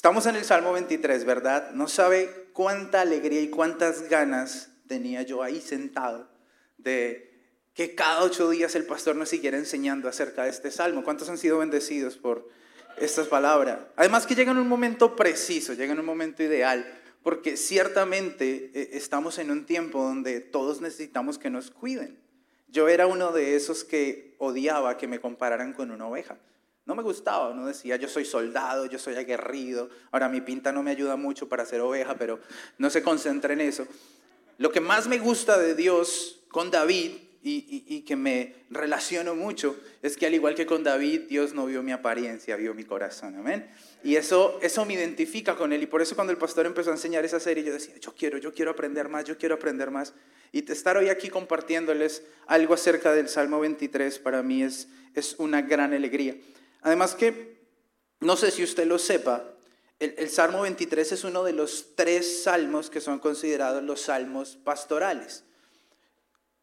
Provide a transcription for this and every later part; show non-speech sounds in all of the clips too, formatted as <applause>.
Estamos en el Salmo 23, ¿verdad? No sabe cuánta alegría y cuántas ganas tenía yo ahí sentado de que cada ocho días el pastor nos siguiera enseñando acerca de este salmo. ¿Cuántos han sido bendecidos por estas palabras? Además que llega en un momento preciso, llega en un momento ideal, porque ciertamente eh, estamos en un tiempo donde todos necesitamos que nos cuiden. Yo era uno de esos que odiaba que me compararan con una oveja. No me gustaba, no decía, yo soy soldado, yo soy aguerrido. Ahora mi pinta no me ayuda mucho para ser oveja, pero no se concentre en eso. Lo que más me gusta de Dios con David y, que me relaciono mucho es que al igual que con David, Dios no vio mi apariencia, vio mi corazón. Amén. Y eso, eso me identifica con él. Y por eso cuando el pastor empezó a enseñar esa serie, yo decía, yo quiero, yo quiero aprender más, yo quiero aprender más. Y estar hoy aquí compartiéndoles algo acerca del Salmo 23 para mí es, es una gran alegría. Además que, no sé si usted lo sepa, el, Salmo 23 es uno de los tres salmos que son considerados los salmos pastorales.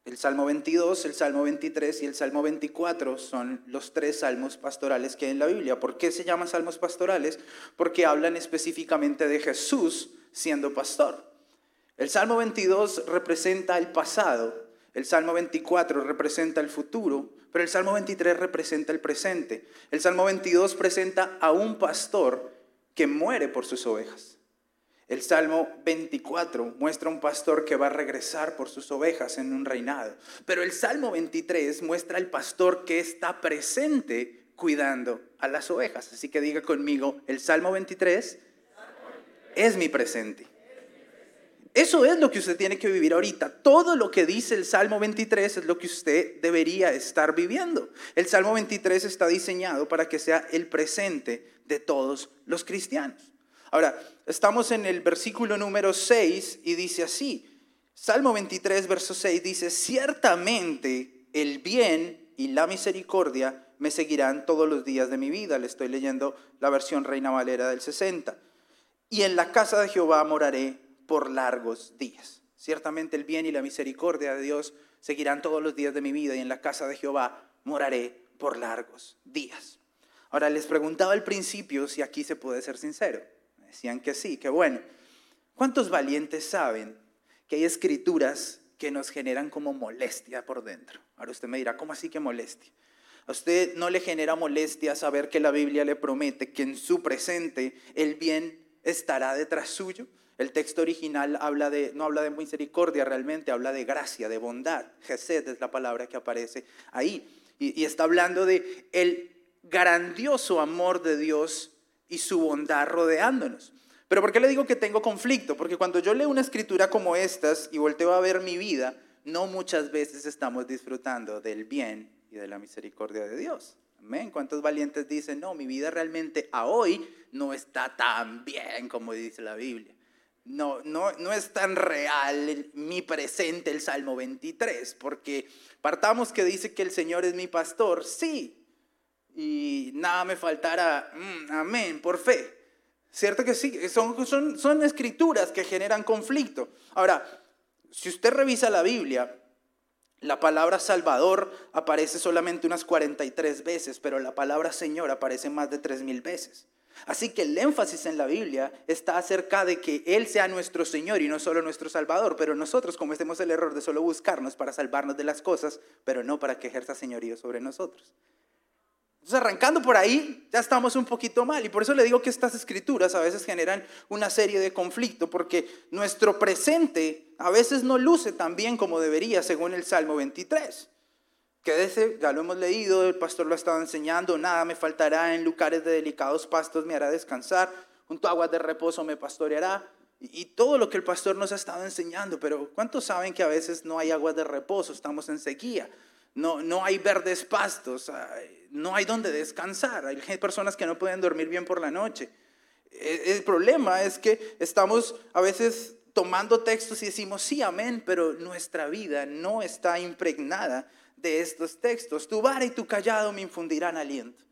El Salmo 22, el Salmo 23 y el Salmo 24 son los tres salmos pastorales que hay en la Biblia. ¿Por qué se llaman salmos pastorales? Porque hablan específicamente de Jesús siendo pastor. El Salmo 22 representa el pasado, el Salmo 24 representa el futuro, pero el Salmo 23 representa el presente. El Salmo 22 presenta a un pastor que muere por sus ovejas. El Salmo 24 muestra un pastor que va a regresar por sus ovejas en un reinado. Pero el Salmo 23 muestra al pastor que está presente cuidando a las ovejas. Así que diga conmigo, el Salmo 23 es mi presente. Eso es lo que usted tiene que vivir ahorita. Todo lo que dice el Salmo 23 es lo que usted debería estar viviendo. El Salmo 23 está diseñado para que sea el presente de todos los cristianos. Ahora, estamos en el versículo número 6 y dice así, Salmo 23, verso 6 dice, ciertamente el bien y la misericordia me seguirán todos los días de mi vida. Le estoy leyendo la versión Reina Valera del 60. Y en la casa de Jehová moraré por largos días. Ciertamente el bien y la misericordia de Dios seguirán todos los días de mi vida y en la casa de Jehová moraré por largos días. Ahora les preguntaba al principio si aquí se puede ser sincero. Decían que sí, que bueno. ¿Cuántos valientes saben que hay escrituras que nos generan como molestia por dentro? Ahora usted me dirá, ¿cómo así que molestia? ¿A usted no le genera molestia saber que la Biblia le promete que en su presente el bien estará detrás suyo? El texto original habla de, no habla de misericordia realmente, habla de gracia, de bondad. Gesed es la palabra que aparece ahí. Y, y está hablando de el grandioso amor de Dios y su bondad rodeándonos. Pero ¿por qué le digo que tengo conflicto? Porque cuando yo leo una escritura como estas y volteo a ver mi vida, no muchas veces estamos disfrutando del bien y de la misericordia de Dios. Amén. ¿Cuántos valientes dicen, no, mi vida realmente a hoy no está tan bien como dice la Biblia? No, no, no es tan real mi presente el Salmo 23, porque partamos que dice que el Señor es mi pastor, sí, y nada me faltará. Mm, amén, por fe. ¿Cierto que sí? Son, son, son escrituras que generan conflicto. Ahora, si usted revisa la Biblia, la palabra Salvador aparece solamente unas 43 veces, pero la palabra Señor aparece más de 3.000 veces. Así que el énfasis en la Biblia está acerca de que Él sea nuestro Señor y no solo nuestro Salvador, pero nosotros cometemos el error de solo buscarnos para salvarnos de las cosas, pero no para que ejerza señorío sobre nosotros. Entonces, arrancando por ahí, ya estamos un poquito mal. Y por eso le digo que estas escrituras a veces generan una serie de conflictos, porque nuestro presente a veces no luce tan bien como debería, según el Salmo 23. Quédese, ya lo hemos leído, el pastor lo ha estado enseñando, nada me faltará, en lugares de delicados pastos me hará descansar, junto a aguas de reposo me pastoreará. Y, todo lo que el pastor nos ha estado enseñando, pero ¿cuántos saben que a veces no hay aguas de reposo? Estamos en sequía no, no hay verdes pastos, no hay donde descansar, hay personas que no pueden dormir bien por la noche. E, el problema es que estamos a veces tomando textos y decimos, sí, amén, pero nuestra vida no está impregnada de estos textos. Tu vara y tu callado me infundirán aliento.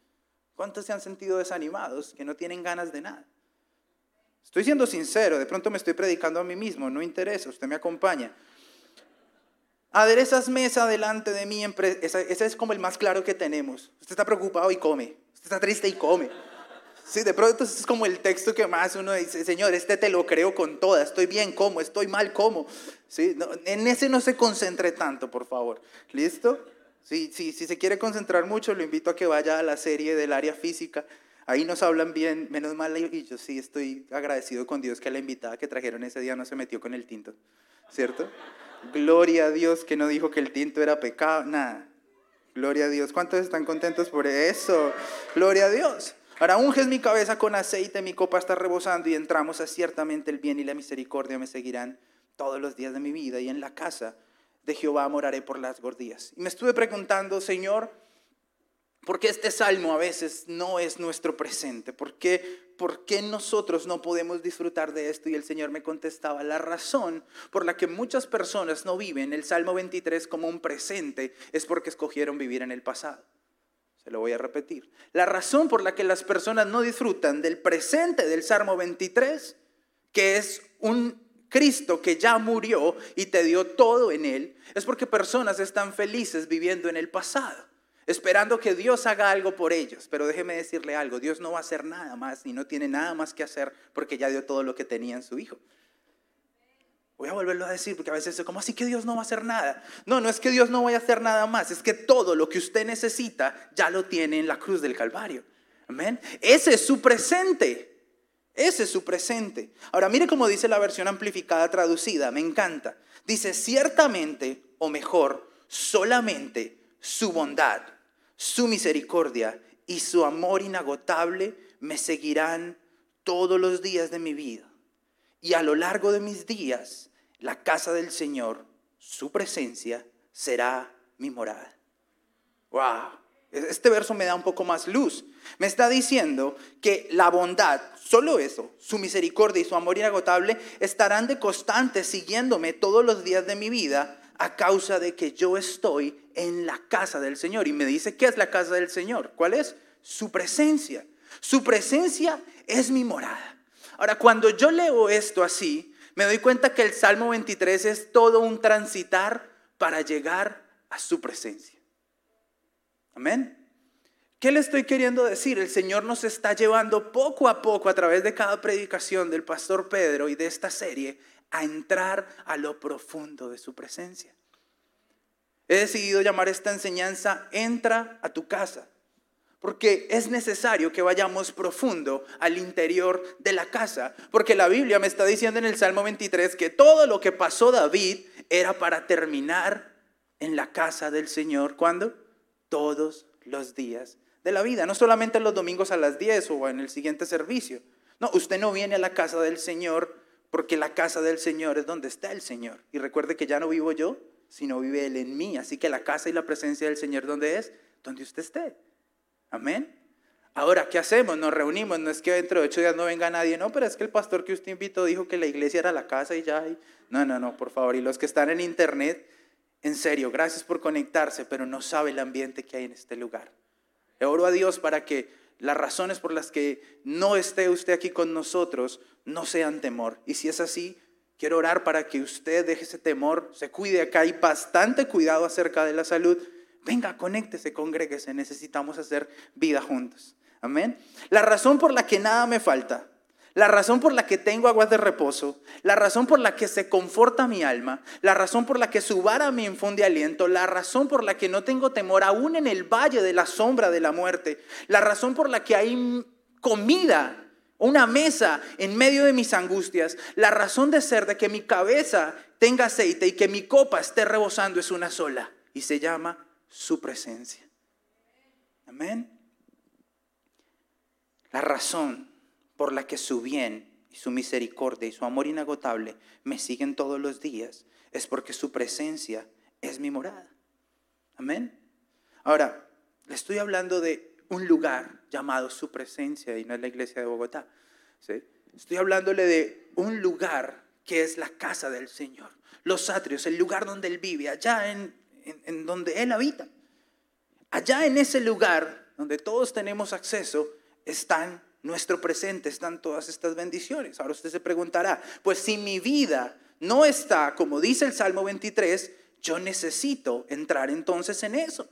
¿Cuántos se han sentido desanimados, que no tienen ganas de nada? Estoy siendo sincero, de pronto me estoy predicando a mí mismo, no interesa, usted me acompaña. Aderezas mesa delante de mí. Ese es como el más claro que tenemos. Usted está preocupado y come. Usted está triste y come. Sí, de pronto es como el texto que más uno dice, Señor, este te lo creo con toda, estoy bien, ¿cómo? Estoy mal, ¿cómo? Sí, en ese no se concentre tanto, por favor. ¿Listo? Sí, sí, si se quiere concentrar mucho, lo invito a que vaya a la serie del área física. Ahí nos hablan bien, menos mal, y yo sí estoy agradecido con Dios que la invitada que trajeron ese día no se metió con el tinto, ¿cierto? Gloria a Dios que no dijo que el tinto era pecado, nada. Gloria a Dios. ¿Cuántos están contentos por eso? Gloria a Dios. Ahora unges mi cabeza con aceite, mi copa está rebosando y entramos a ciertamente el bien y la misericordia me seguirán todos los días de mi vida y en la casa de Jehová moraré por las gordías. Y me estuve preguntando, Señor, ¿por qué este salmo a veces no es nuestro presente? ¿Por qué, ¿Por qué nosotros no podemos disfrutar de esto? Y el Señor me contestaba, la razón por la que muchas personas no viven el Salmo 23 como un presente es porque escogieron vivir en el pasado. Se lo voy a repetir. La razón por la que las personas no disfrutan del presente del Salmo 23, que es un Cristo que ya murió y te dio todo en él, es porque personas están felices viviendo en el pasado, esperando que Dios haga algo por ellos. Pero déjeme decirle algo, Dios no va a hacer nada más y no tiene nada más que hacer porque ya dio todo lo que tenía en su Hijo. Voy a volverlo a decir porque a veces es como así que Dios no va a hacer nada. No, no es que Dios no vaya a hacer nada más, es que todo lo que usted necesita ya lo tiene en la cruz del Calvario. Amén. Ese es su presente. Ese es su presente. Ahora mire cómo dice la versión amplificada traducida, me encanta. Dice, ciertamente, o mejor, solamente su bondad, su misericordia y su amor inagotable me seguirán todos los días de mi vida. Y a lo largo de mis días, la casa del Señor, su presencia, será mi morada. ¡Wow! Este verso me da un poco más luz. Me está diciendo que la bondad, solo eso, su misericordia y su amor inagotable estarán de constante siguiéndome todos los días de mi vida a causa de que yo estoy en la casa del Señor. Y me dice, ¿qué es la casa del Señor? ¿Cuál es? Su presencia. Su presencia es mi morada. Ahora, cuando yo leo esto así, me doy cuenta que el Salmo 23 es todo un transitar para llegar a su presencia. Amén. ¿Qué le estoy queriendo decir? El Señor nos está llevando poco a poco a través de cada predicación del pastor Pedro y de esta serie a entrar a lo profundo de su presencia. He decidido llamar esta enseñanza Entra a tu casa, porque es necesario que vayamos profundo al interior de la casa, porque la Biblia me está diciendo en el Salmo 23 que todo lo que pasó David era para terminar en la casa del Señor. ¿Cuándo? Todos los días de la vida, no solamente los domingos a las 10 o en el siguiente servicio. No, usted no viene a la casa del Señor porque la casa del Señor es donde está el Señor. Y recuerde que ya no vivo yo, sino vive Él en mí. Así que la casa y la presencia del Señor, ¿dónde es? Donde usted esté. Amén. Ahora, ¿qué hacemos? Nos reunimos. No es que dentro de ocho días no venga nadie. No, pero es que el pastor que usted invitó dijo que la iglesia era la casa y ya. No, no, no, por favor. Y los que están en internet, en serio, gracias por conectarse, pero no sabe el ambiente que hay en este lugar. Le oro a Dios para que las razones por las que no esté usted aquí con nosotros no sean temor. Y si es así, quiero orar para que usted deje ese temor, se cuide acá, hay bastante cuidado acerca de la salud. Venga, conéctese, congréguese, necesitamos hacer vida juntos. Amén. La razón por la que nada me falta la razón por la que tengo aguas de reposo, la razón por la que se conforta mi alma, la razón por la que su vara me infunde aliento, la razón por la que no tengo temor aún en el valle de la sombra de la muerte, la razón por la que hay comida, una mesa en medio de mis angustias, la razón de ser de que mi cabeza tenga aceite y que mi copa esté rebosando es una sola y se llama su presencia. Amén. La razón por la que su bien y su misericordia y su amor inagotable me siguen todos los días, es porque su presencia es mi morada. Amén. Ahora, le estoy hablando de un lugar llamado su presencia y no es la iglesia de Bogotá. Estoy hablándole de un lugar que es la casa del Señor, los atrios, el lugar donde Él vive, allá en donde Él habita. Allá en ese lugar donde todos tenemos acceso están nuestro presente están todas estas bendiciones. Ahora usted se preguntará, pues si mi vida no está, como dice el Salmo 23, yo necesito entrar entonces en eso.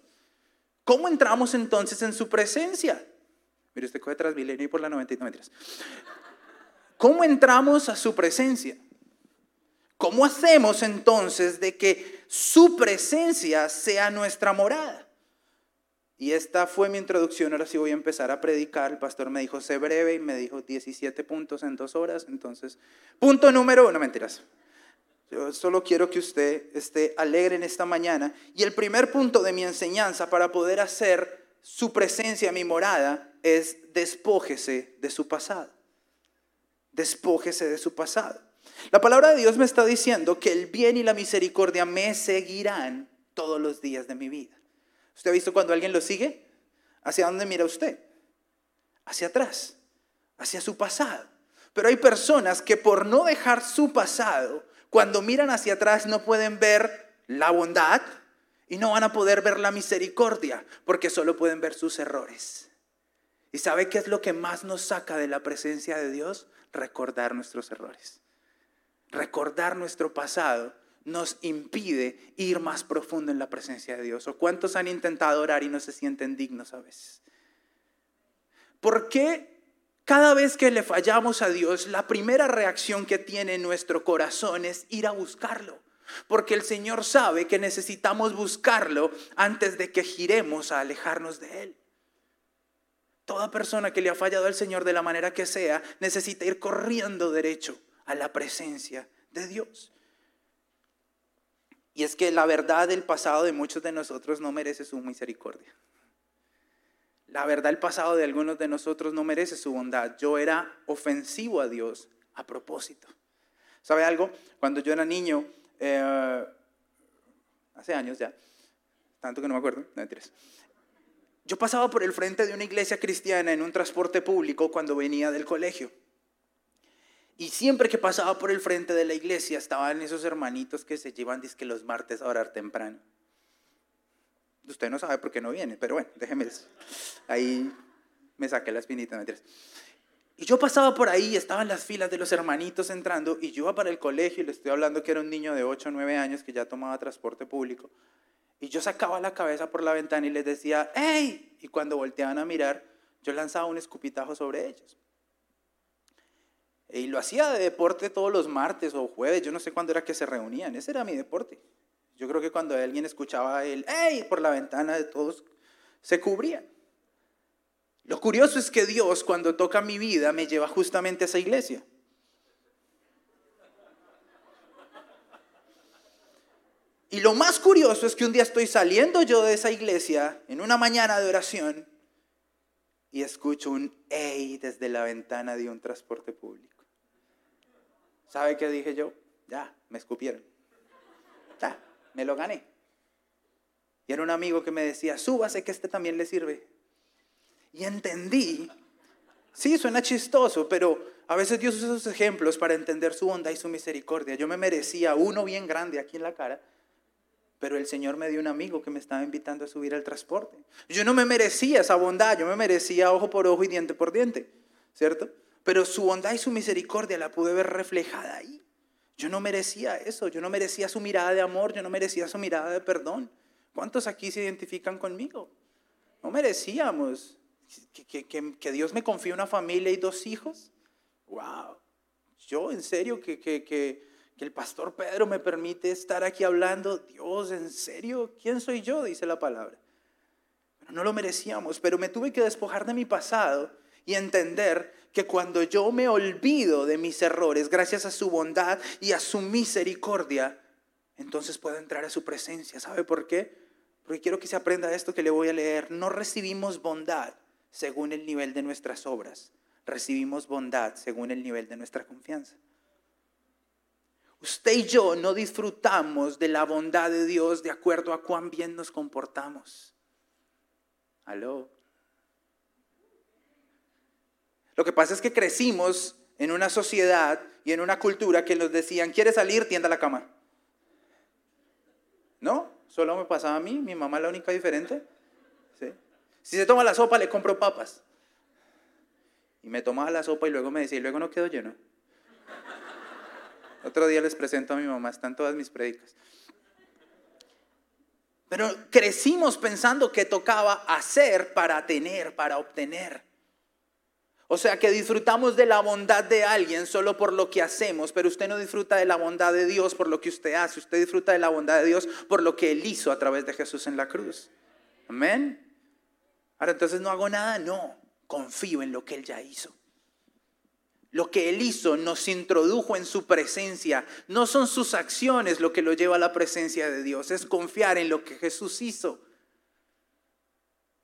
¿Cómo entramos entonces en su presencia? Mire, usted coge Transmilenio y por la 99 mentiras. ¿Cómo entramos a su presencia? ¿Cómo hacemos entonces de que su presencia sea nuestra morada? Y esta fue mi introducción, ahora sí voy a empezar a predicar. El pastor me dijo, sé breve y me dijo 17 puntos en dos horas. Entonces, punto número uno, mentiras. Yo solo quiero que usted esté alegre en esta mañana. Y el primer punto de mi enseñanza para poder hacer su presencia mi morada es despójese de su pasado. Despójese de su pasado. La palabra de Dios me está diciendo que el bien y la misericordia me seguirán todos los días de mi vida. ¿Usted ha visto cuando alguien lo sigue? ¿Hacia dónde mira usted? Hacia atrás, hacia su pasado. Pero hay personas que por no dejar su pasado, cuando miran hacia atrás no pueden ver la bondad y no van a poder ver la misericordia, porque solo pueden ver sus errores. ¿Y sabe qué es lo que más nos saca de la presencia de Dios? Recordar nuestros errores. Recordar nuestro pasado nos impide ir más profundo en la presencia de Dios. ¿O cuántos han intentado orar y no se sienten dignos a veces? ¿Por qué cada vez que le fallamos a Dios, la primera reacción que tiene nuestro corazón es ir a buscarlo? Porque el Señor sabe que necesitamos buscarlo antes de que giremos a alejarnos de Él. Toda persona que le ha fallado al Señor de la manera que sea necesita ir corriendo derecho a la presencia de Dios. Y es que la verdad del pasado de muchos de nosotros no merece su misericordia. La verdad del pasado de algunos de nosotros no merece su bondad. Yo era ofensivo a Dios a propósito. ¿Sabe algo? Cuando yo era niño, eh, hace años ya, tanto que no me acuerdo, no Yo pasaba por el frente de una iglesia cristiana en un transporte público cuando venía del colegio. Y siempre que pasaba por el frente de la iglesia estaban esos hermanitos que se llevan que los martes a orar temprano. Usted no sabe por qué no viene, pero bueno, déjeme Ahí me saqué la espinita. Y yo pasaba por ahí, estaban las filas de los hermanitos entrando, y yo iba para el colegio, y le estoy hablando que era un niño de 8 o 9 años que ya tomaba transporte público. Y yo sacaba la cabeza por la ventana y les decía, ¡Hey! Y cuando volteaban a mirar, yo lanzaba un escupitajo sobre ellos. Y lo hacía de deporte todos los martes o jueves, yo no sé cuándo era que se reunían, ese era mi deporte. Yo creo que cuando alguien escuchaba el ¡Ey! por la ventana de todos, se cubrían. Lo curioso es que Dios cuando toca mi vida me lleva justamente a esa iglesia. Y lo más curioso es que un día estoy saliendo yo de esa iglesia en una mañana de oración y escucho un ¡Ey! desde la ventana de un transporte público. ¿Sabe qué dije yo? Ya, me escupieron. Ya, me lo gané. Y era un amigo que me decía, súbase que este también le sirve. Y entendí, sí, suena chistoso, pero a veces Dios usa esos ejemplos para entender su bondad y su misericordia. Yo me merecía uno bien grande aquí en la cara, pero el Señor me dio un amigo que me estaba invitando a subir al transporte. Yo no me merecía esa bondad, yo me merecía ojo por ojo y diente por diente, ¿cierto? Pero su bondad y su misericordia la pude ver reflejada ahí. Yo no merecía eso, yo no merecía su mirada de amor, yo no merecía su mirada de perdón. ¿Cuántos aquí se identifican conmigo? No merecíamos que, Dios me confíe una familia y dos hijos. ¡Wow! Yo, en serio, que, que el pastor Pedro me permite estar aquí hablando. Dios, ¿en serio? ¿Quién soy yo? Dice la palabra. no lo merecíamos, pero me tuve que despojar de mi pasado y entender que cuando yo me olvido de mis errores, gracias a su bondad y a su misericordia, entonces puedo entrar a su presencia. ¿Sabe por qué? Porque quiero que se aprenda esto que le voy a leer. No recibimos bondad según el nivel de nuestras obras. Recibimos bondad según el nivel de nuestra confianza. Usted y yo no disfrutamos de la bondad de Dios de acuerdo a cuán bien nos comportamos. Aló. Lo que pasa es que crecimos en una sociedad y en una cultura que nos decían, ¿quieres salir? Tienda la cama. ¿No? Solo me pasaba a mí, mi mamá es la única diferente. Si se toma la sopa, le compro papas. Y me tomaba la sopa y luego me decía, y luego no quedo lleno. <laughs> Otro día les presento a mi mamá, están todas mis prédicas. Pero crecimos pensando que tocaba hacer para tener, para obtener. O sea que disfrutamos de la bondad de alguien solo por lo que hacemos, pero usted no disfruta de la bondad de Dios por lo que usted hace, usted disfruta de la bondad de Dios por lo que Él hizo a través de Jesús en la cruz. Amén. Ahora entonces no hago nada, no, confío en lo que Él ya hizo. Lo que Él hizo nos introdujo en su presencia. No son sus acciones lo que lo lleva a la presencia de Dios, es confiar en lo que Jesús hizo.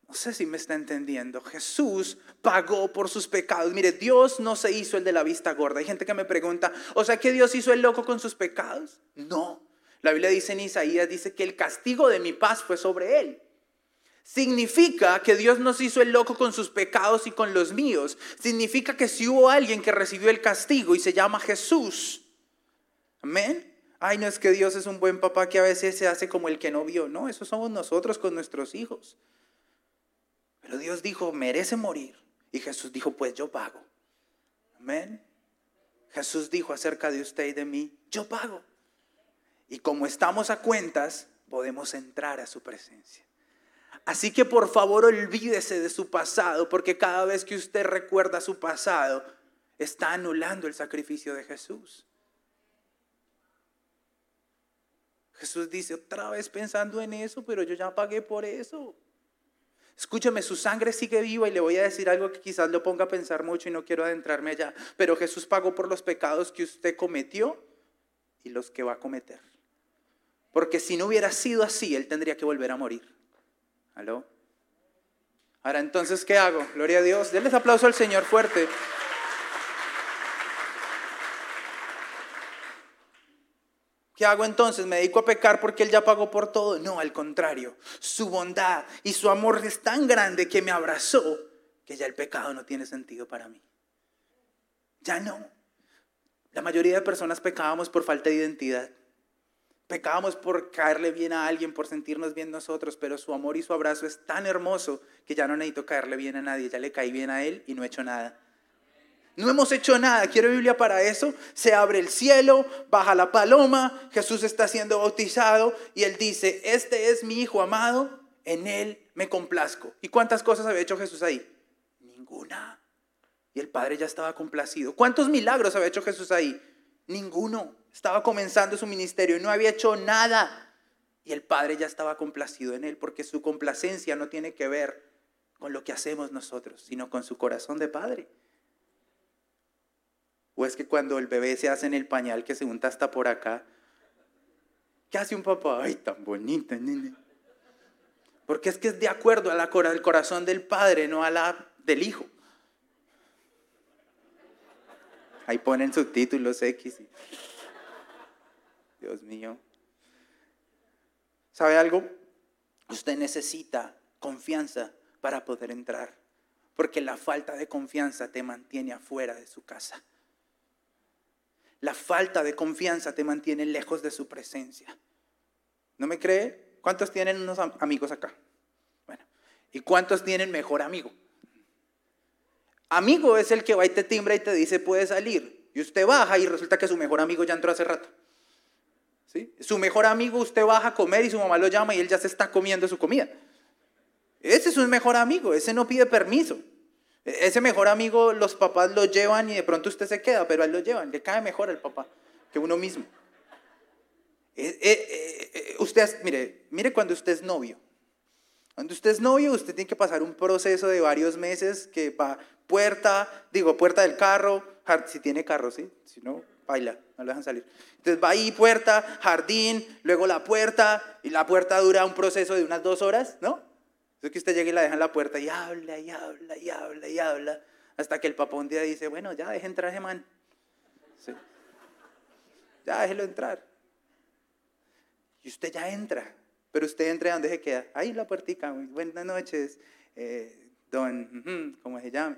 No sé si me está entendiendo. Jesús pagó por sus pecados. Mire, Dios no se hizo el de la vista gorda. Hay gente que me pregunta, ¿o sea que Dios hizo el loco con sus pecados? No. La Biblia dice en Isaías, dice que el castigo de mi paz fue sobre él. Significa que Dios nos hizo el loco con sus pecados y con los míos. Significa que si hubo alguien que recibió el castigo y se llama Jesús. Amén. Ay, no es que Dios es un buen papá que a veces se hace como el que no vio. No, eso somos nosotros con nuestros hijos. Pero Dios dijo, merece morir. Y Jesús dijo, pues yo pago. Amén. Jesús dijo acerca de usted y de mí, yo pago. Y como estamos a cuentas, podemos entrar a su presencia. Así que por favor olvídese de su pasado, porque cada vez que usted recuerda su pasado, está anulando el sacrificio de Jesús. Jesús dice, otra vez pensando en eso, pero yo ya pagué por eso. Escúcheme, su sangre sigue viva y le voy a decir algo que quizás lo ponga a pensar mucho y no quiero adentrarme allá. Pero Jesús pagó por los pecados que usted cometió y los que va a cometer. Porque si no hubiera sido así, Él tendría que volver a morir. ¿Aló? Ahora entonces, ¿qué hago? Gloria a Dios. Denles aplauso al Señor fuerte. ¿Qué hago entonces? ¿Me dedico a pecar porque Él ya pagó por todo? No, al contrario. Su bondad y su amor es tan grande que me abrazó que ya el pecado no tiene sentido para mí. Ya no. La mayoría de personas pecábamos por falta de identidad. Pecábamos por caerle bien a alguien, por sentirnos bien nosotros, pero su amor y su abrazo es tan hermoso que ya no necesito caerle bien a nadie, ya le caí bien a Él y no he hecho nada. No hemos hecho nada. Quiero Biblia para eso. Se abre el cielo, baja la paloma, Jesús está siendo bautizado y él dice, este es mi Hijo amado, en él me complazco. ¿Y cuántas cosas había hecho Jesús ahí? Ninguna. Y el Padre ya estaba complacido. ¿Cuántos milagros había hecho Jesús ahí? Ninguno. Estaba comenzando su ministerio y no había hecho nada. Y el Padre ya estaba complacido en él porque su complacencia no tiene que ver con lo que hacemos nosotros, sino con su corazón de Padre. O es que cuando el bebé se hace en el pañal que se unta hasta por acá, ¿qué hace un papá? Ay, tan bonita, nene. Porque es que es de acuerdo al corazón del padre, no a la del hijo. Ahí ponen subtítulos X. Dios mío. ¿Sabe algo? Usted necesita confianza para poder entrar. Porque la falta de confianza te mantiene afuera de su casa. La falta de confianza te mantiene lejos de su presencia. ¿No me cree? ¿Cuántos tienen unos amigos acá? Bueno, ¿y cuántos tienen mejor amigo? Amigo es el que va y te timbra y te dice puede salir. Y usted baja y resulta que su mejor amigo ya entró hace rato. ¿Sí? Su mejor amigo usted baja a comer y su mamá lo llama y él ya se está comiendo su comida. Ese es un mejor amigo, ese no pide permiso. Ese mejor amigo los papás lo llevan y de pronto usted se queda, pero a él lo llevan, le cae mejor al papá que uno mismo. Eh, eh, eh, usted, mire, mire cuando usted es novio. Cuando usted es novio, usted tiene que pasar un proceso de varios meses que va puerta, digo, puerta del carro, si tiene carro, ¿sí? Si no, baila, no lo dejan salir. Entonces va ahí, puerta, jardín, luego la puerta, y la puerta dura un proceso de unas dos horas, ¿no? Es que usted llega y la deja en la puerta y habla y habla y habla y habla, hasta que el papá un día dice, bueno, ya deje entrar ese man. Ya déjelo entrar. Y usted ya entra, pero usted entra donde se queda. Ahí en la puertica, buenas noches, eh, don, ¿cómo se llama?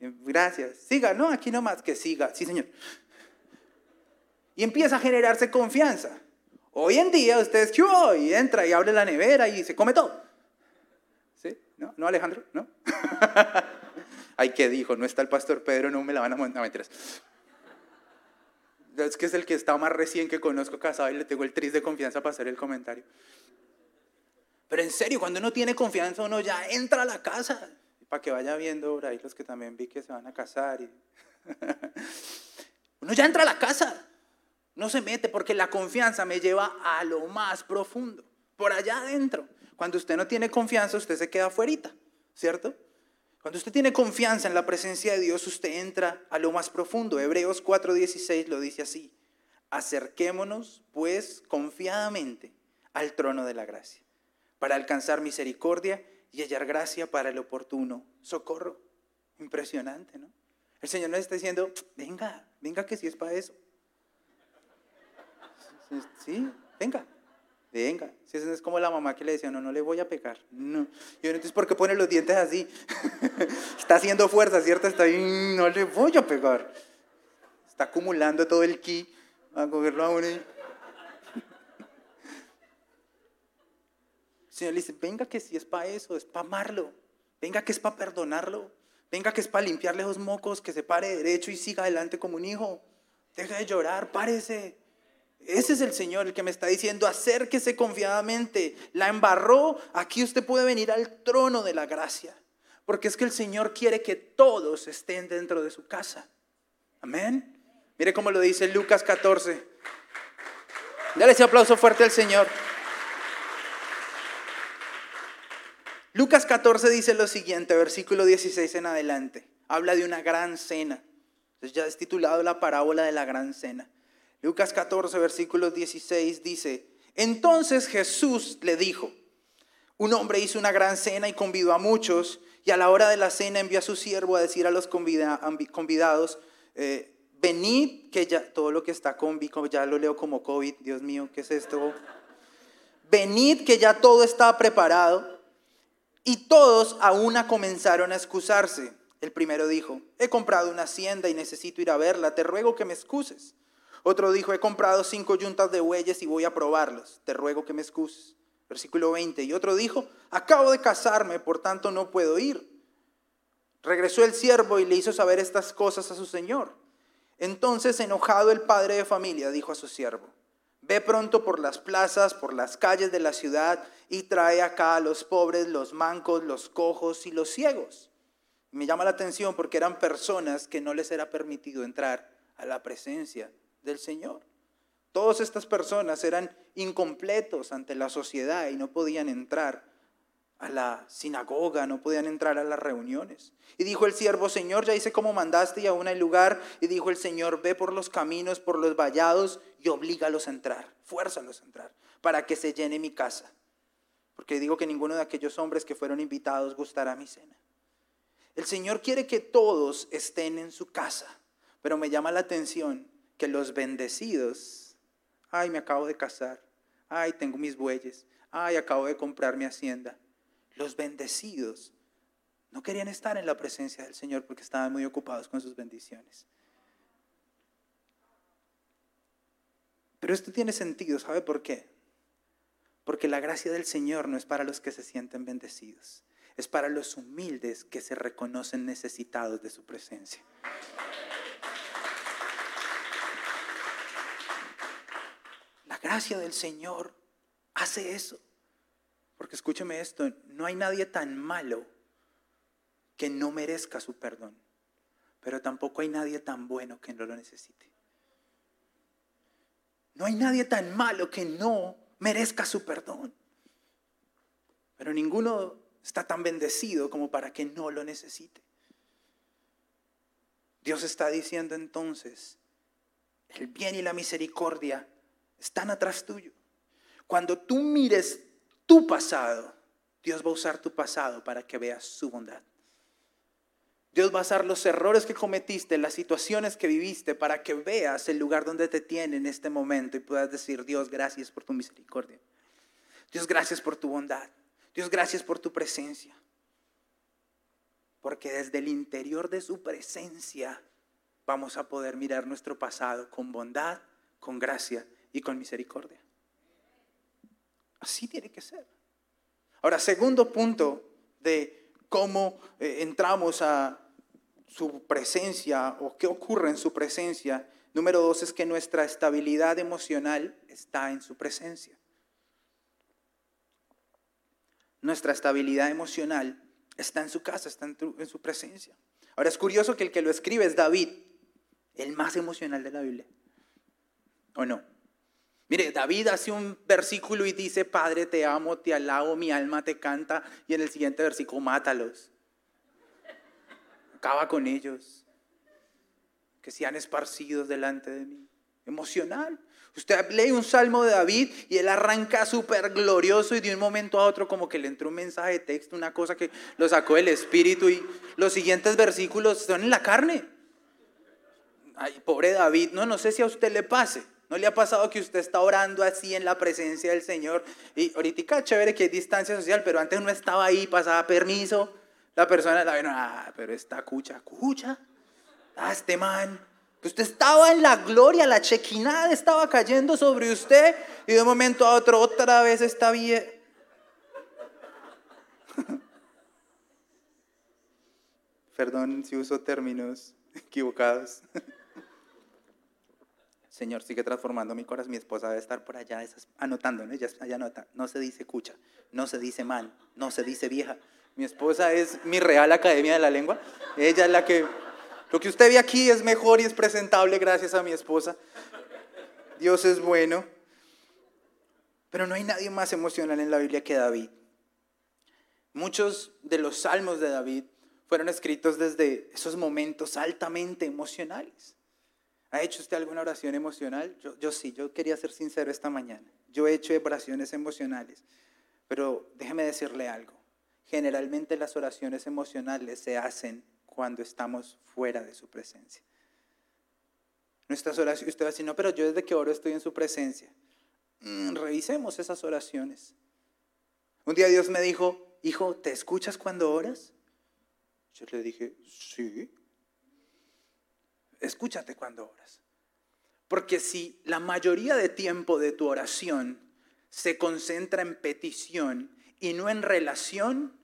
Gracias. Siga, no, aquí nomás, que siga. Sí, señor. Y empieza a generarse confianza. Hoy en día usted es que y entra y abre la nevera y se come todo. ¿No? ¿No, Alejandro? ¿No? <laughs> Ay, ¿qué dijo? No está el pastor Pedro, no me la van a montar. No, es que es el que está más recién que conozco casado y le tengo el tris de confianza para hacer el comentario. Pero en serio, cuando uno tiene confianza, uno ya entra a la casa. para que vaya viendo por ahí los que también vi que se van a casar. <laughs> Uno ya entra a la casa, no se mete porque la confianza me lleva a lo más profundo, por allá adentro. Cuando usted no tiene confianza, usted se queda afuera, ¿cierto? Cuando usted tiene confianza en la presencia de Dios, usted entra a lo más profundo. Hebreos 4:16 lo dice así. Acerquémonos, pues, confiadamente al trono de la gracia, para alcanzar misericordia y hallar gracia para el oportuno socorro. Impresionante, ¿no? El Señor nos está diciendo, venga, venga que si es para eso. Sí, venga, venga. Si es como la mamá que le decía, no, no le voy a pegar. No. Y entonces, ¿por qué pone los dientes así? <laughs> está haciendo fuerza, ¿cierto? Está ahí, no le voy a pegar. Está acumulando todo el ki a cogerlo a uno. El Señor le dice, venga que si es para eso, es para amarlo. Venga que es para perdonarlo. Venga que es para limpiarle los mocos, que se pare derecho y siga adelante como un hijo. Deja de llorar, párese. Ese es el Señor el que me está diciendo, acérquese confiadamente. La embarró, aquí usted puede venir al trono de la gracia. Porque es que el Señor quiere que todos estén dentro de su casa. Amén. Mire cómo lo dice Lucas 14. Dale ese aplauso fuerte al Señor. Lucas 14 dice lo siguiente, versículo 16 en adelante. Habla de una gran cena. Ya es titulado la parábola de la gran cena. Lucas 14, versículo 16 dice, entonces Jesús le dijo, un hombre hizo una gran cena y convidó a muchos, y a la hora de la cena envió a su siervo a decir a los convidados, eh, venid, que ya, todo lo que está con, ya lo leo como COVID, Dios mío, ¿qué es esto? Venid, que ya todo está preparado. Y todos a una comenzaron a excusarse. El primero dijo, he comprado una hacienda y necesito ir a verla, te ruego que me excuses. Otro dijo, he comprado cinco yuntas de bueyes y voy a probarlos. Te ruego que me excuses. Versículo 20. Y otro dijo, acabo de casarme, por tanto no puedo ir. Regresó el siervo y le hizo saber estas cosas a su señor. Entonces, enojado el padre de familia, dijo a su siervo, ve pronto por las plazas, por las calles de la ciudad y trae acá a los pobres, los mancos, los cojos y los ciegos. Me llama la atención porque eran personas que no les era permitido entrar a la presencia del Señor. Todas estas personas eran incompletos ante la sociedad y no podían entrar a la sinagoga, no podían entrar a las reuniones. Y dijo el siervo, Señor, ya hice como mandaste y aún hay lugar. Y dijo el Señor, ve por los caminos, por los vallados y oblígalos a entrar, fuérzalos a entrar, para que se llene mi casa. Porque digo que ninguno de aquellos hombres que fueron invitados gustará mi cena. El Señor quiere que todos estén en su casa, pero me llama la atención que los bendecidos, ay, me acabo de casar, ay, tengo mis bueyes, ay, acabo de comprar mi hacienda. Los bendecidos no querían estar en la presencia del Señor porque estaban muy ocupados con sus bendiciones. Pero esto tiene sentido, ¿sabe por qué? Porque la gracia del Señor no es para los que se sienten bendecidos, es para los humildes que se reconocen necesitados de su presencia. Gracia del Señor hace eso. Porque escúcheme esto, no hay nadie tan malo que no merezca su perdón, pero tampoco hay nadie tan bueno que no lo necesite. No hay nadie tan malo que no merezca su perdón, pero ninguno está tan bendecido como para que no lo necesite. Dios está diciendo entonces, el bien y la misericordia están atrás tuyo. Cuando tú mires tu pasado, Dios va a usar tu pasado para que veas su bondad. Dios va a usar los errores que cometiste, las situaciones que viviste, para que veas el lugar donde te tiene en este momento y puedas decir, Dios, gracias por tu misericordia. Dios, gracias por tu bondad. Dios, gracias por tu presencia. Porque desde el interior de su presencia vamos a poder mirar nuestro pasado con bondad, con gracia y con misericordia. Así tiene que ser. Ahora, segundo punto de cómo eh, entramos a su presencia o qué ocurre en su presencia. Número dos es que nuestra estabilidad emocional está en su presencia. Nuestra estabilidad emocional está en su casa, está en, en su presencia. Ahora es curioso que el que lo escribe es David, el más emocional de la Biblia. ¿O no? Mire, David hace un versículo y dice, Padre, te amo, te alabo, mi alma te canta. Y en el siguiente versículo, mátalos. Acaba con ellos. Que sean esparcidos delante de mí. Emocional. Usted lee un salmo de David y él arranca súper glorioso y de un momento a otro como que le entró un mensaje de texto, una cosa que lo sacó del espíritu y los siguientes versículos son en la carne. Ay, pobre David, no, no sé si a usted le pase. ¿No le ha pasado que usted está orando así en la presencia del Señor? Y ahorita chévere que hay distancia social, pero antes no estaba ahí, pasaba permiso. La persona, la bueno, ah, pero esta cucha, cucha. Ah, este man. Usted estaba en la gloria, la chequinada estaba cayendo sobre usted y de un momento a otro otra vez está bien. <laughs> Perdón si uso términos <laughs> equivocados. <laughs> Señor, sigue transformando mi corazón. Mi esposa debe estar por allá anotando, ¿no? Ella, anota. No se dice cucha, no se dice man, no se dice vieja. Mi esposa es mi Real Academia de la Lengua. Ella es la que... Lo que usted ve aquí es mejor y es presentable gracias a mi esposa. Dios es bueno. Pero no hay nadie más emocional en la Biblia que David. Muchos de los salmos de David fueron escritos desde esos momentos altamente emocionales. ¿Ha hecho usted alguna oración emocional? Yo, sí, yo quería ser sincero esta mañana. Yo he hecho oraciones emocionales, pero déjeme decirle algo. Generalmente las oraciones emocionales se hacen cuando estamos fuera de su presencia. Nuestras oraciones, usted va a decir, no, pero yo desde que oro estoy en su presencia. Mm, revisemos esas oraciones. Un día Dios me dijo, hijo, ¿te escuchas cuando oras? Yo le dije, sí escúchate cuando oras. Porque si la mayoría de tiempo de tu oración se concentra en petición y no en relación,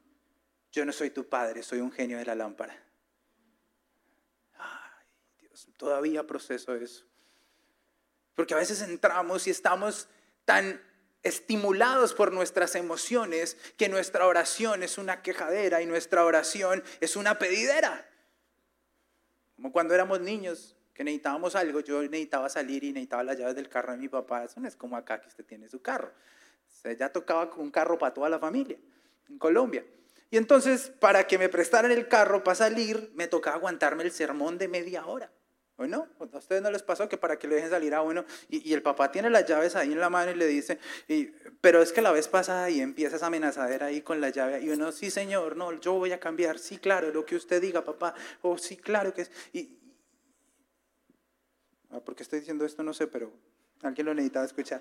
yo no soy tu padre, soy un genio de la lámpara. Ay, Dios, todavía proceso eso. Porque a veces entramos y estamos tan estimulados por nuestras emociones que nuestra oración es una quejadera y nuestra oración es una pedidera. Como cuando éramos niños, que necesitábamos algo, yo necesitaba salir y necesitaba las llaves del carro de mi papá. Eso es como acá que usted tiene su carro. O ya tocaba con un carro para toda la familia en Colombia. Y entonces, para que me prestaran el carro para salir, me tocaba aguantarme el sermón de media hora. ¿O no? ¿A ustedes no les pasó que para que lo dejen salir a uno? Y, el papá tiene las llaves ahí en la mano y le dice, y, pero es que la vez pasada y empieza esa amenazadera ahí con la llave. Y uno, sí señor, no, yo voy a cambiar. Sí, claro, lo que usted diga, papá. Oh, sí, claro que es. Ah, ¿Por qué estoy diciendo esto? No sé, pero alguien lo necesitaba escuchar.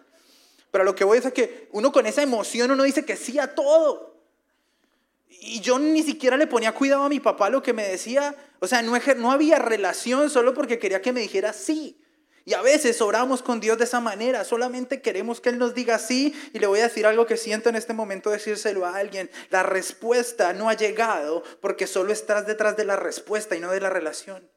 Pero lo que voy es a que uno con esa emoción, uno dice que sí a todo. Y yo ni siquiera le ponía cuidado a mi papá lo que me decía. O sea, no, no había relación solo porque quería que me dijera sí. Y a veces oramos con Dios de esa manera, solamente queremos que Él nos diga sí y le voy a decir algo que siento en este momento decírselo a alguien. La respuesta no ha llegado porque solo estás detrás de la respuesta y no de la relación.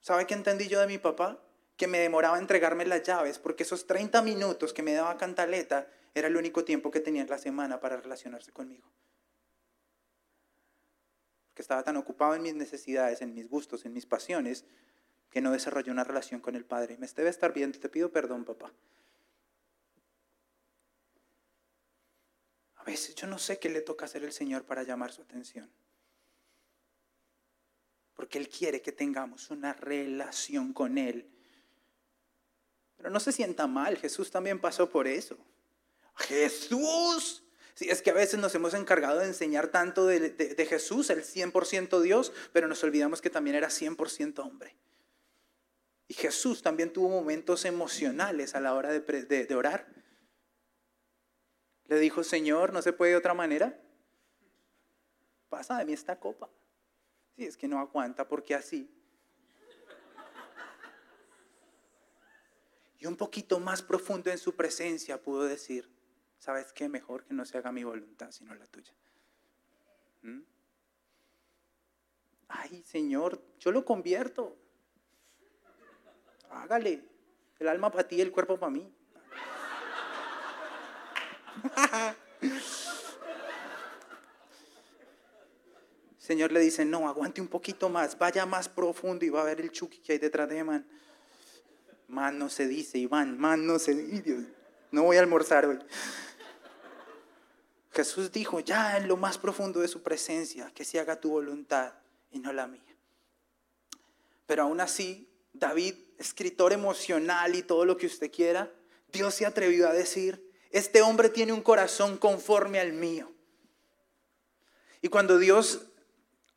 ¿Sabe qué entendí yo de mi papá? Que me demoraba entregarme las llaves porque esos 30 minutos que me daba cantaleta era el único tiempo que tenía en la semana para relacionarse conmigo. Porque estaba tan ocupado en mis necesidades, en mis gustos, en mis pasiones, que no desarrollé una relación con el Padre. Me debe estar viendo, te pido perdón, papá. A veces yo no sé qué le toca hacer el Señor para llamar su atención. Porque Él quiere que tengamos una relación con Él. Pero no se sienta mal, Jesús también pasó por eso. Jesús. Sí, es que a veces nos hemos encargado de enseñar tanto de, Jesús, el 100% Dios, pero nos olvidamos que también era 100% hombre. Y Jesús también tuvo momentos emocionales a la hora de, orar. Le dijo, Señor, ¿no se puede de otra manera? Pasa de mí esta copa. Sí, es que no aguanta porque así. Y un poquito más profundo en su presencia pudo decir, ¿sabes qué? Mejor que no se haga mi voluntad, sino la tuya. ¿Mm? Ay, Señor, yo lo convierto. Hágale. El alma para ti, el cuerpo para mí. <laughs> Señor le dice, no, aguante un poquito más, vaya más profundo y va a ver el chuki que hay detrás de man. Man no se dice, Iván, man no se dice. No voy a almorzar hoy. Jesús dijo, ya en lo más profundo de su presencia, que se haga tu voluntad y no la mía. Pero aún así, David, escritor emocional y todo lo que usted quiera, Dios se atrevió a decir, este hombre tiene un corazón conforme al mío. Y cuando Dios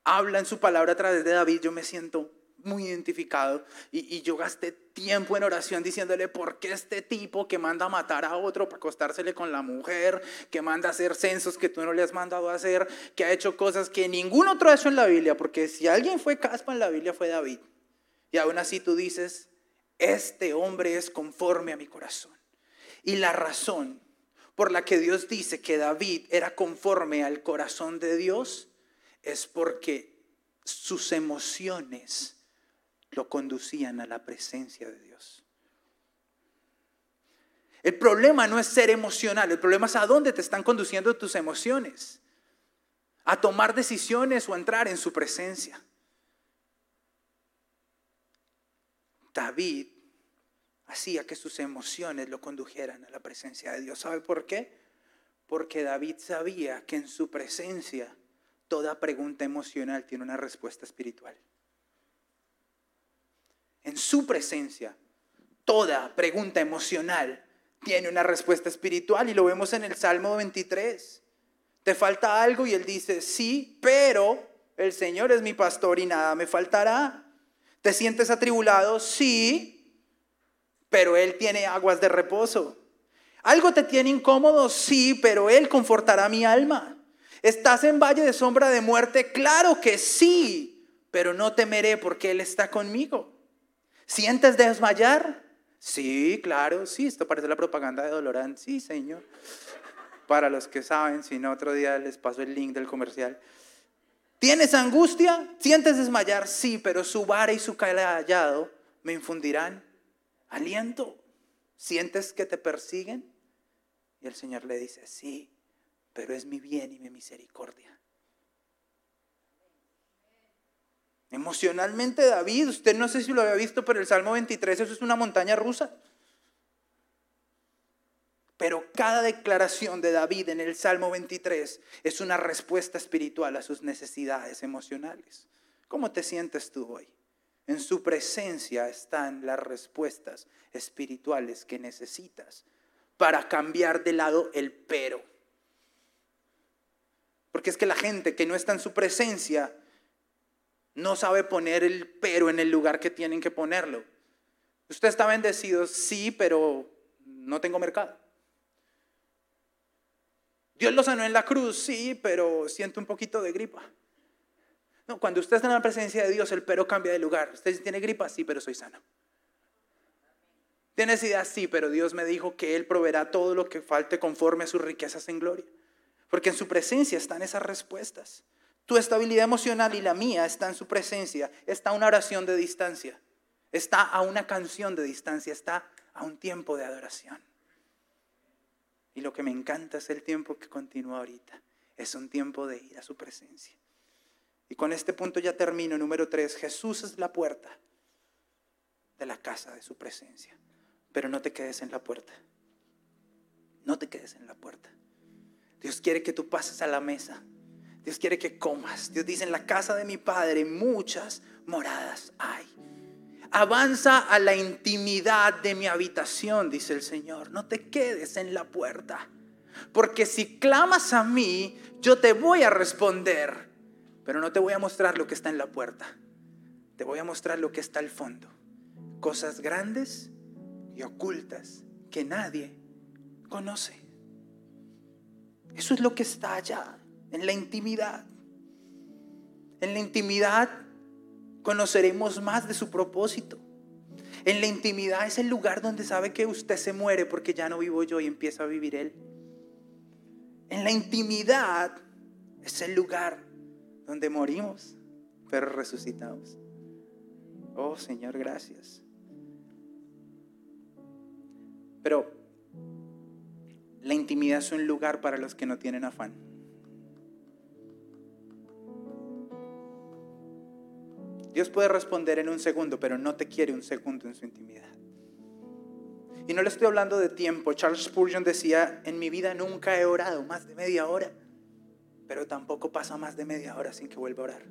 habla en su palabra a través de David, yo me siento muy identificado y, yo gasté tiempo en oración diciéndole, ¿por qué este tipo que manda a matar a otro para acostársele con la mujer, que manda a hacer censos que tú no le has mandado a hacer, que ha hecho cosas que ningún otro ha hecho en la Biblia? Porque si alguien fue caspa en la Biblia fue David. Y aún así tú dices, este hombre es conforme a mi corazón. Y la razón por la que Dios dice que David era conforme al corazón de Dios es porque sus emociones lo conducían a la presencia de Dios. El problema no es ser emocional, el problema es a dónde te están conduciendo tus emociones. A tomar decisiones o a entrar en su presencia. David hacía que sus emociones lo condujeran a la presencia de Dios. ¿Sabe por qué? Porque David sabía que en su presencia toda pregunta emocional tiene una respuesta espiritual. En su presencia, toda pregunta emocional tiene una respuesta espiritual y lo vemos en el Salmo 23. ¿Te falta algo? Y él dice, sí, pero el Señor es mi pastor y nada me faltará. ¿Te sientes atribulado? Sí, pero Él tiene aguas de reposo. ¿Algo te tiene incómodo? Sí, pero Él confortará mi alma. ¿Estás en valle de sombra de muerte? Claro que sí, pero no temeré porque Él está conmigo. ¿Sientes desmayar? Sí, claro, sí, esto parece la propaganda de Dolorán. Sí, Señor. Para los que saben, si no, otro día les paso el link del comercial. ¿Tienes angustia? ¿Sientes desmayar? Sí, pero su vara y su callado me infundirán aliento. ¿Sientes que te persiguen? Y el Señor le dice, sí, pero es mi bien y mi misericordia. Emocionalmente David, usted no sé si lo había visto, pero el Salmo 23, eso es una montaña rusa. Pero cada declaración de David en el Salmo 23 es una respuesta espiritual a sus necesidades emocionales. ¿Cómo te sientes tú hoy? En su presencia están las respuestas espirituales que necesitas para cambiar de lado el pero. Porque es que la gente que no está en su presencia no sabe poner el pero en el lugar que tienen que ponerlo. Usted está bendecido, sí, pero no tengo mercado. Dios lo sanó en la cruz, sí, pero siento un poquito de gripa. No, cuando usted está en la presencia de Dios, el pero cambia de lugar. Usted tiene gripa, sí, pero soy sano. Tienes ideas, sí, pero Dios me dijo que Él proveerá todo lo que falte conforme a sus riquezas en gloria. Porque en su presencia están esas respuestas. Tu estabilidad emocional y la mía está en su presencia. Está una oración de distancia. Está a una canción de distancia. Está a un tiempo de adoración. Y lo que me encanta es el tiempo que continúa ahorita. Es un tiempo de ir a su presencia. Y con este punto ya termino. Número tres, Jesús es la puerta de la casa de su presencia. Pero no te quedes en la puerta. No te quedes en la puerta. Dios quiere que tú pases a la mesa. Dios quiere que comas. Dios dice, en la casa de mi Padre muchas moradas hay. Avanza a la intimidad de mi habitación, dice el Señor. No te quedes en la puerta. Porque si clamas a mí, yo te voy a responder. Pero no te voy a mostrar lo que está en la puerta. Te voy a mostrar lo que está al fondo. Cosas grandes y ocultas que nadie conoce. Eso es lo que está allá, en la intimidad. En la intimidad conoceremos más de su propósito. En la intimidad es el lugar donde sabe que usted se muere porque ya no vivo yo y empieza a vivir Él. En la intimidad es el lugar donde morimos, pero resucitamos. Oh Señor, gracias. Pero la intimidad es un lugar para los que no tienen afán. Dios puede responder en un segundo, pero no te quiere un segundo en su intimidad. Y no le estoy hablando de tiempo. Charles Spurgeon decía, en mi vida nunca he orado más de media hora, pero tampoco pasa más de media hora sin que vuelva a orar.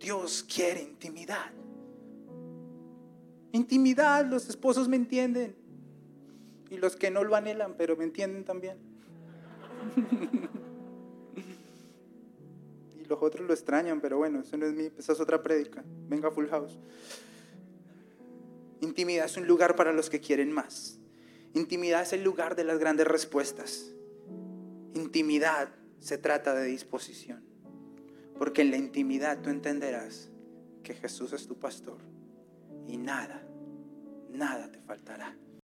Dios quiere intimidad. Intimidad, los esposos me entienden. Y los que no lo anhelan, pero me entienden también. <laughs> los otros lo extrañan, pero bueno, eso no es mi, esa es otra prédica. Venga, Full House. Intimidad es un lugar para los que quieren más. Intimidad es el lugar de las grandes respuestas. Intimidad se trata de disposición. Porque en la intimidad tú entenderás que Jesús es tu pastor y nada, nada te faltará.